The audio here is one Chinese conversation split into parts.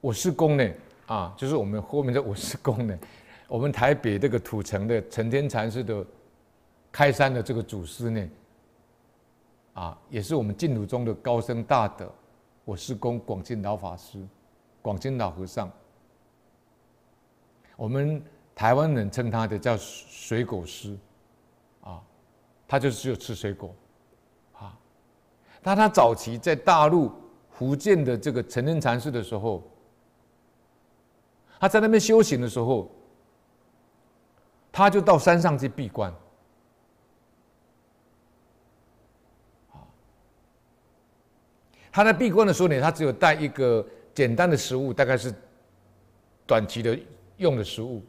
我师公呢，啊，就是我们后面的我师公呢，我们台北这个土城的承天禅师的开山的这个祖师呢，啊，也是我们净土中的高僧大德，我师公广进老法师，广进老和尚，我们台湾人称他的叫水果师，啊，他就只有吃水果，啊，但他早期在大陆福建的这个承天禅寺的时候。他在那边修行的时候，他就到山上去闭关。他在闭关的时候呢，他只有带一个简单的食物，大概是短期的用的食物。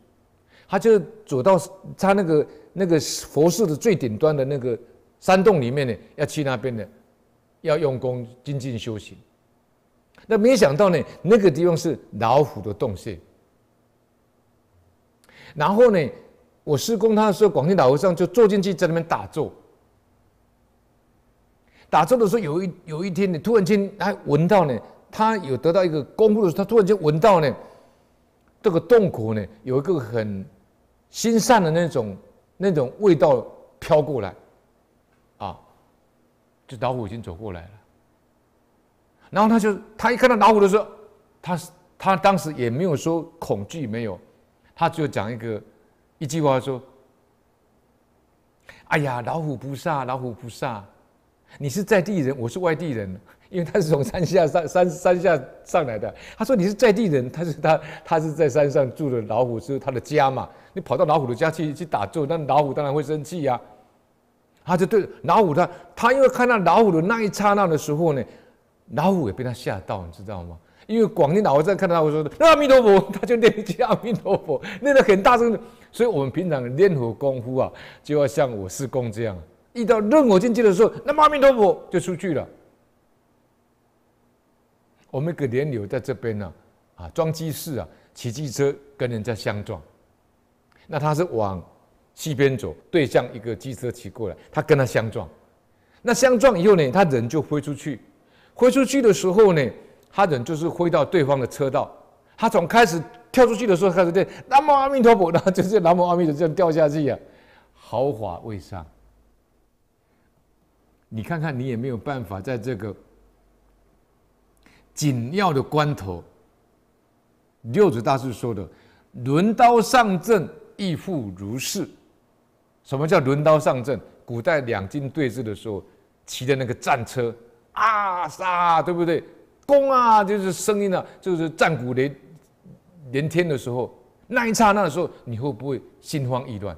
他就走到他那个那个佛寺的最顶端的那个山洞里面呢，要去那边呢，要用功精进修行。那没想到呢，那个地方是老虎的洞穴。然后呢，我施工他的时候，广钦老和尚就坐进去，在那边打坐。打坐的时候，有一有一天呢，突然间他闻到呢，他有得到一个功夫的时候，他突然间闻到呢，这个洞口呢有一个很心善的那种那种味道飘过来，啊，这老虎已经走过来了。然后他就他一看到老虎的时候，他他当时也没有说恐惧，没有。他就讲一个一句话说：“哎呀，老虎菩萨，老虎菩萨，你是在地人，我是外地人，因为他是从山下上 山山下上来的。他说你是在地人，他是他他是在山上住的，老虎是他的家嘛。你跑到老虎的家去去打坐，那老虎当然会生气呀。他就对老虎他他因为看到老虎的那一刹那的时候呢，老虎也被他吓到，你知道吗？”因为广钦老和尚看到他，我说的阿弥陀佛，他就念一句阿弥陀佛，念得很大声。所以，我们平常练佛功夫啊，就要像我师公这样，遇到任何境界的时候，那阿弥陀佛就出去了。我们一个莲友在这边呢，啊，装机士啊，骑机车跟人家相撞，那他是往西边走，对向一个机车骑过来，他跟他相撞，那相撞以后呢，他人就飞出去，飞出去的时候呢。他人就是飞到对方的车道，他从开始跳出去的时候开始念南无阿弥陀佛，然后就是南无阿弥陀佛这样掉下去呀，毫发未伤。你看看，你也没有办法在这个紧要的关头，六祖大师说的“轮刀上阵，亦复如是”。什么叫轮刀上阵？古代两军对峙的时候，骑的那个战车啊杀，对不对？攻啊，就是声音啊，就是战鼓连连天的时候，那一刹那的时候，你会不会心慌意乱？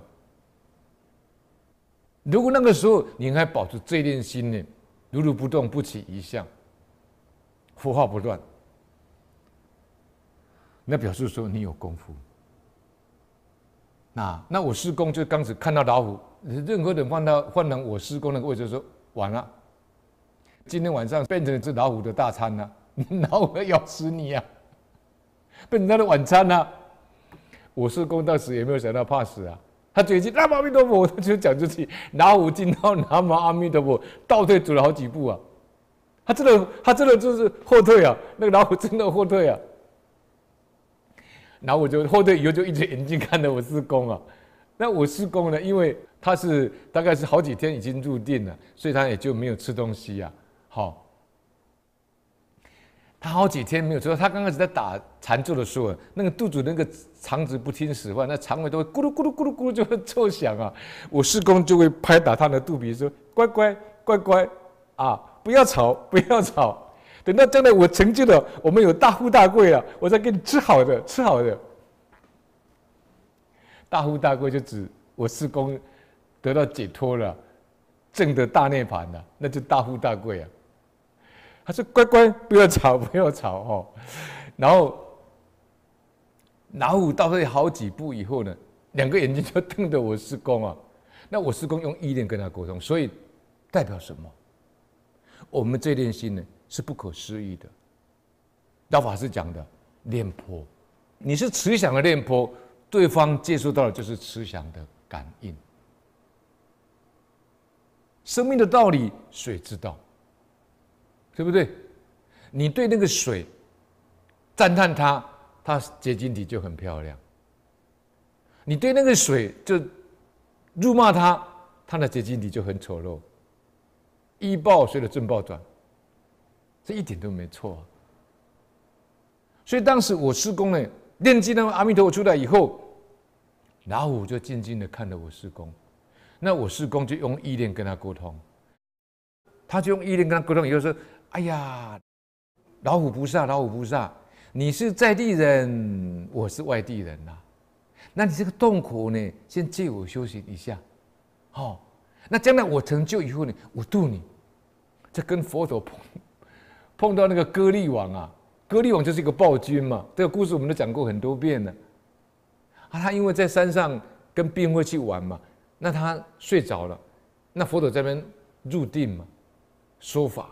如果那个时候你还保持这一念心呢，如如不动，不起一相，佛号不乱，那表示说你有功夫。那那我师公就刚才看到老虎，任何人放到换到我师公那个位置说完了，今天晚上变成一只老虎的大餐了。老虎要咬死你呀、啊！变成他的晚餐呐、啊！我师公当时也没有想到怕死啊，他嘴一句南无阿弥陀佛，他就讲出去，老虎听到南无阿弥陀佛，倒退走了好几步啊！他真的，他真的就是后退啊！那个老虎真的后退啊！然后我就后退以后就一直眼睛看着我师公啊。那我师公呢，因为他是大概是好几天已经入定了，所以他也就没有吃东西呀、啊。好。他好几天没有吃，他刚开始在打禅坐的时候，那个肚子那个肠子不听使唤，那肠胃都会咕噜咕噜咕噜咕噜就会作响啊。我师公就会拍打他的肚皮说：“乖乖乖乖啊，不要吵不要吵，等到将来我成就了，我们有大富大贵了，我再给你吃好的吃好的。”大富大贵就指我师公得到解脱了，证得大涅槃了，那就大富大贵啊。他说：“乖乖，不要吵，不要吵哦。”然后老虎倒退好几步以后呢，两个眼睛就瞪着我师公啊。那我师公用意念跟他沟通，所以代表什么？我们这念心呢是不可思议的。道法师讲的念波，你是慈祥的念波，对方接触到的就是慈祥的感应。生命的道理，谁知道？对不对？你对那个水，赞叹它，它结晶体就很漂亮。你对那个水就辱骂它，它的结晶体就很丑陋。一报随着正报转，这一点都没错。所以当时我师公呢，念经那个阿弥陀佛出来以后，老虎就静静的看着我师公，那我师公就用意念跟他沟通，他就用意念跟他沟通，以后说：“哎呀，老虎菩萨，老虎菩萨，你是在地人，我是外地人呐、那你这个洞口呢，先借我修行一下，好，那将来我成就以后呢，我度你。”这跟佛陀碰碰到那个歌利王啊，歌利王就是一个暴君嘛。这个故事我们都讲过很多遍了。啊，他因为在山上跟兵会去玩嘛，那他睡着了，那佛陀在那边入定嘛，说法。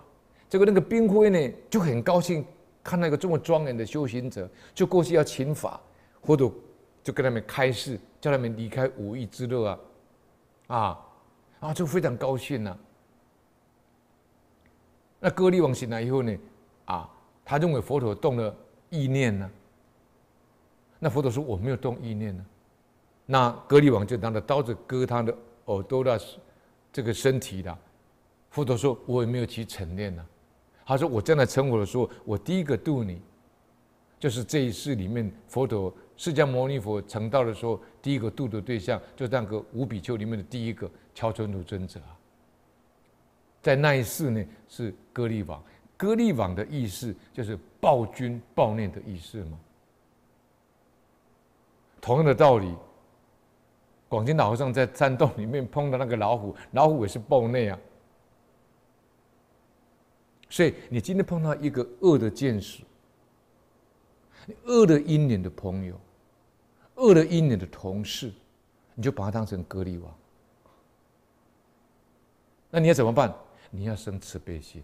结果那个兵会呢就很高兴，看那个这么庄严的修行者，就过去要请法，佛陀就跟他们开示，叫他们离开五欲之乐啊，啊，啊，就非常高兴呐、那歌利王醒来以后呢，啊，他认为佛陀动了意念呢。那佛陀说我没有动意念呢。那歌利王就拿着刀子割他的耳朵的这个身体的。佛陀说我也没有起嗔念呢。他说我将来成佛的时候，我第一个度你，就是这一世里面佛陀释迦牟尼佛成道的时候，第一个度的对象，就那个五比丘里面的第一个乔陈如尊者啊。在那一世呢，是歌利王。歌利王的意思就是暴君暴虐的意思嘛。同样的道理，广钦老和尚在山洞里面碰到那个老虎，老虎也是暴虐啊。所以你今天碰到一个恶的见识，恶的因缘的朋友，恶的因缘的同事，你就把他当成歌利王。那你要怎么办？你要生慈悲心，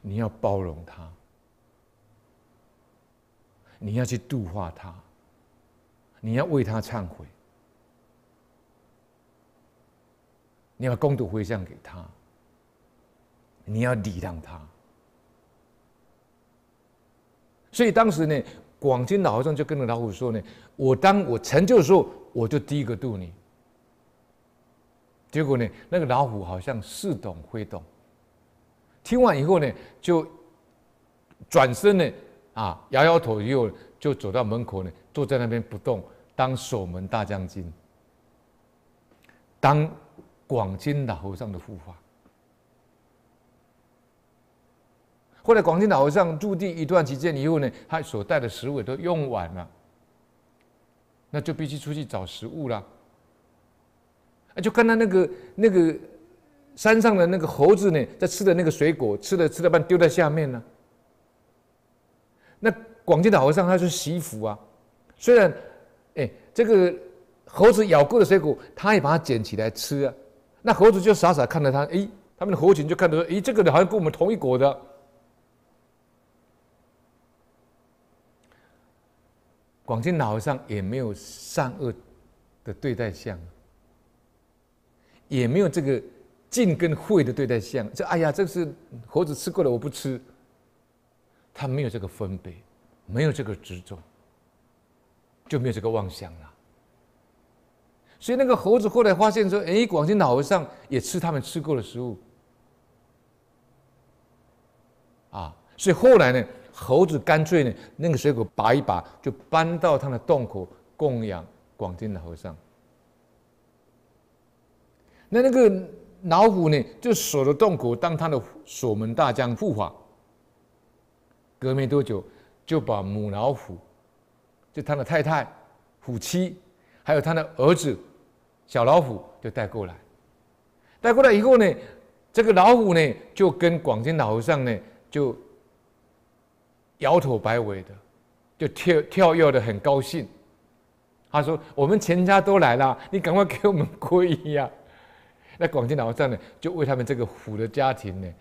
你要包容他，你要去度化他，你要为他忏悔，你要功德回向给他，你要礼让他。所以当时呢，广钦老和尚就跟着老虎说呢：“我当我成就的时候，我就第一个度你。”结果呢，那个老虎好像似懂非懂，听完以后呢，就转身呢，啊，摇摇头，以后就走到门口呢，坐在那边不动，当守门大将军，当广钦老和尚的护法。后来广进老和尚驻地一段期间以后呢，他所带的食物也都用完了，那就必须出去找食物了。就看到那个那个山上的那个猴子呢，在吃的那个水果，吃了吃了半丢在下面呢。那广进老和尚他是惜福啊，虽然哎这个猴子咬过的水果，他也把它捡起来吃啊。那猴子就傻傻看着他，哎，他们的猴群就看着说，哎，这个好像跟我们同一国的。广钦老和尚也没有善恶的对待相。也没有这个敬跟慧的对待相，这哎呀，这是猴子吃过了，我不吃。他没有这个分别，没有这个执着，就没有这个妄想了。所以那个猴子后来发现说：“哎，广钦老和尚也吃他们吃过的食物。”啊，所以后来呢，猴子干脆呢，那个水果拔一拔，就搬到他的洞口供养广钦老和尚。那那个老虎呢，就守着洞口，当他的守门大将护法。隔没多久，就把母老虎，就他的太太、虎妻，还有他的儿子小老虎，就带过来。带过来以后呢，这个老虎呢，就跟广进老和尚呢，就摇头摆尾的，就跳跳跃的很高兴。他说：“我们全家都来了，你赶快给我们皈依呀！”那广钦老和尚呢，就为他们这个虎的家庭呢，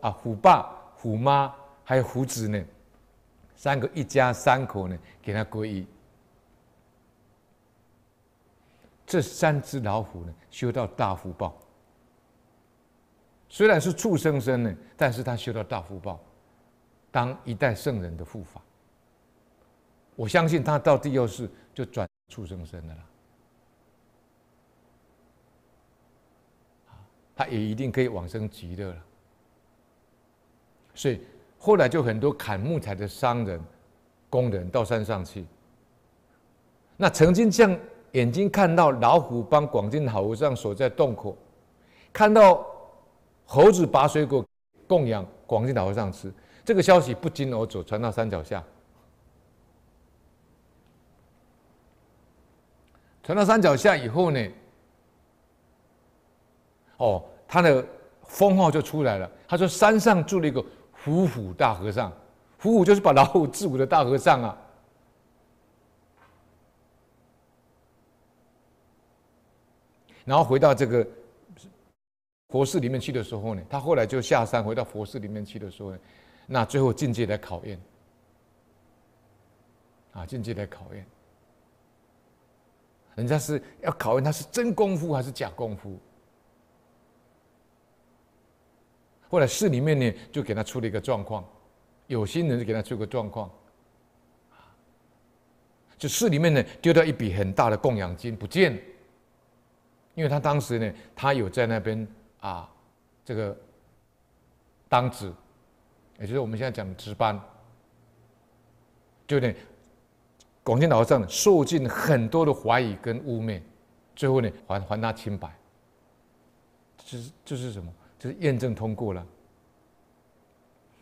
啊，虎爸、虎妈还有虎子呢，三个一家三口呢，给他皈依。这三只老虎呢，修到大福报。虽然是畜生身呢，但是他修到大福报。当一代圣人的护法。我相信他到第六世就转畜生身的了，他也一定可以往生极乐了。所以后来就很多砍木材的商人、工人到山上去，那曾经这样眼睛看到老虎帮广进老和尚锁在洞口，看到猴子拔水果供养广进老和尚吃，这个消息不胫而走，传到山脚下。传到山脚下以后呢，哦，他的封号就出来了。他说：“山上住了一个伏虎大和尚，伏虎就是把老虎治蛊的大和尚啊。”然后回到这个佛寺里面去的时候呢，他后来就下山回到佛寺里面去的时候呢，那最后境界来考验，啊，境界来考验。人家是要考验他是真功夫还是假功夫。后来寺里面呢，就给他出了一个状况，有心人就给他出个状况，就寺里面呢丢掉一笔很大的供养金不见，因为他当时呢，他有在那边啊，这个当值，也就是我们现在讲的值班，就呢。广泾老和尚受尽很多的怀疑跟污蔑，最后呢还还他清白，就是就是什么？就是验证通过了。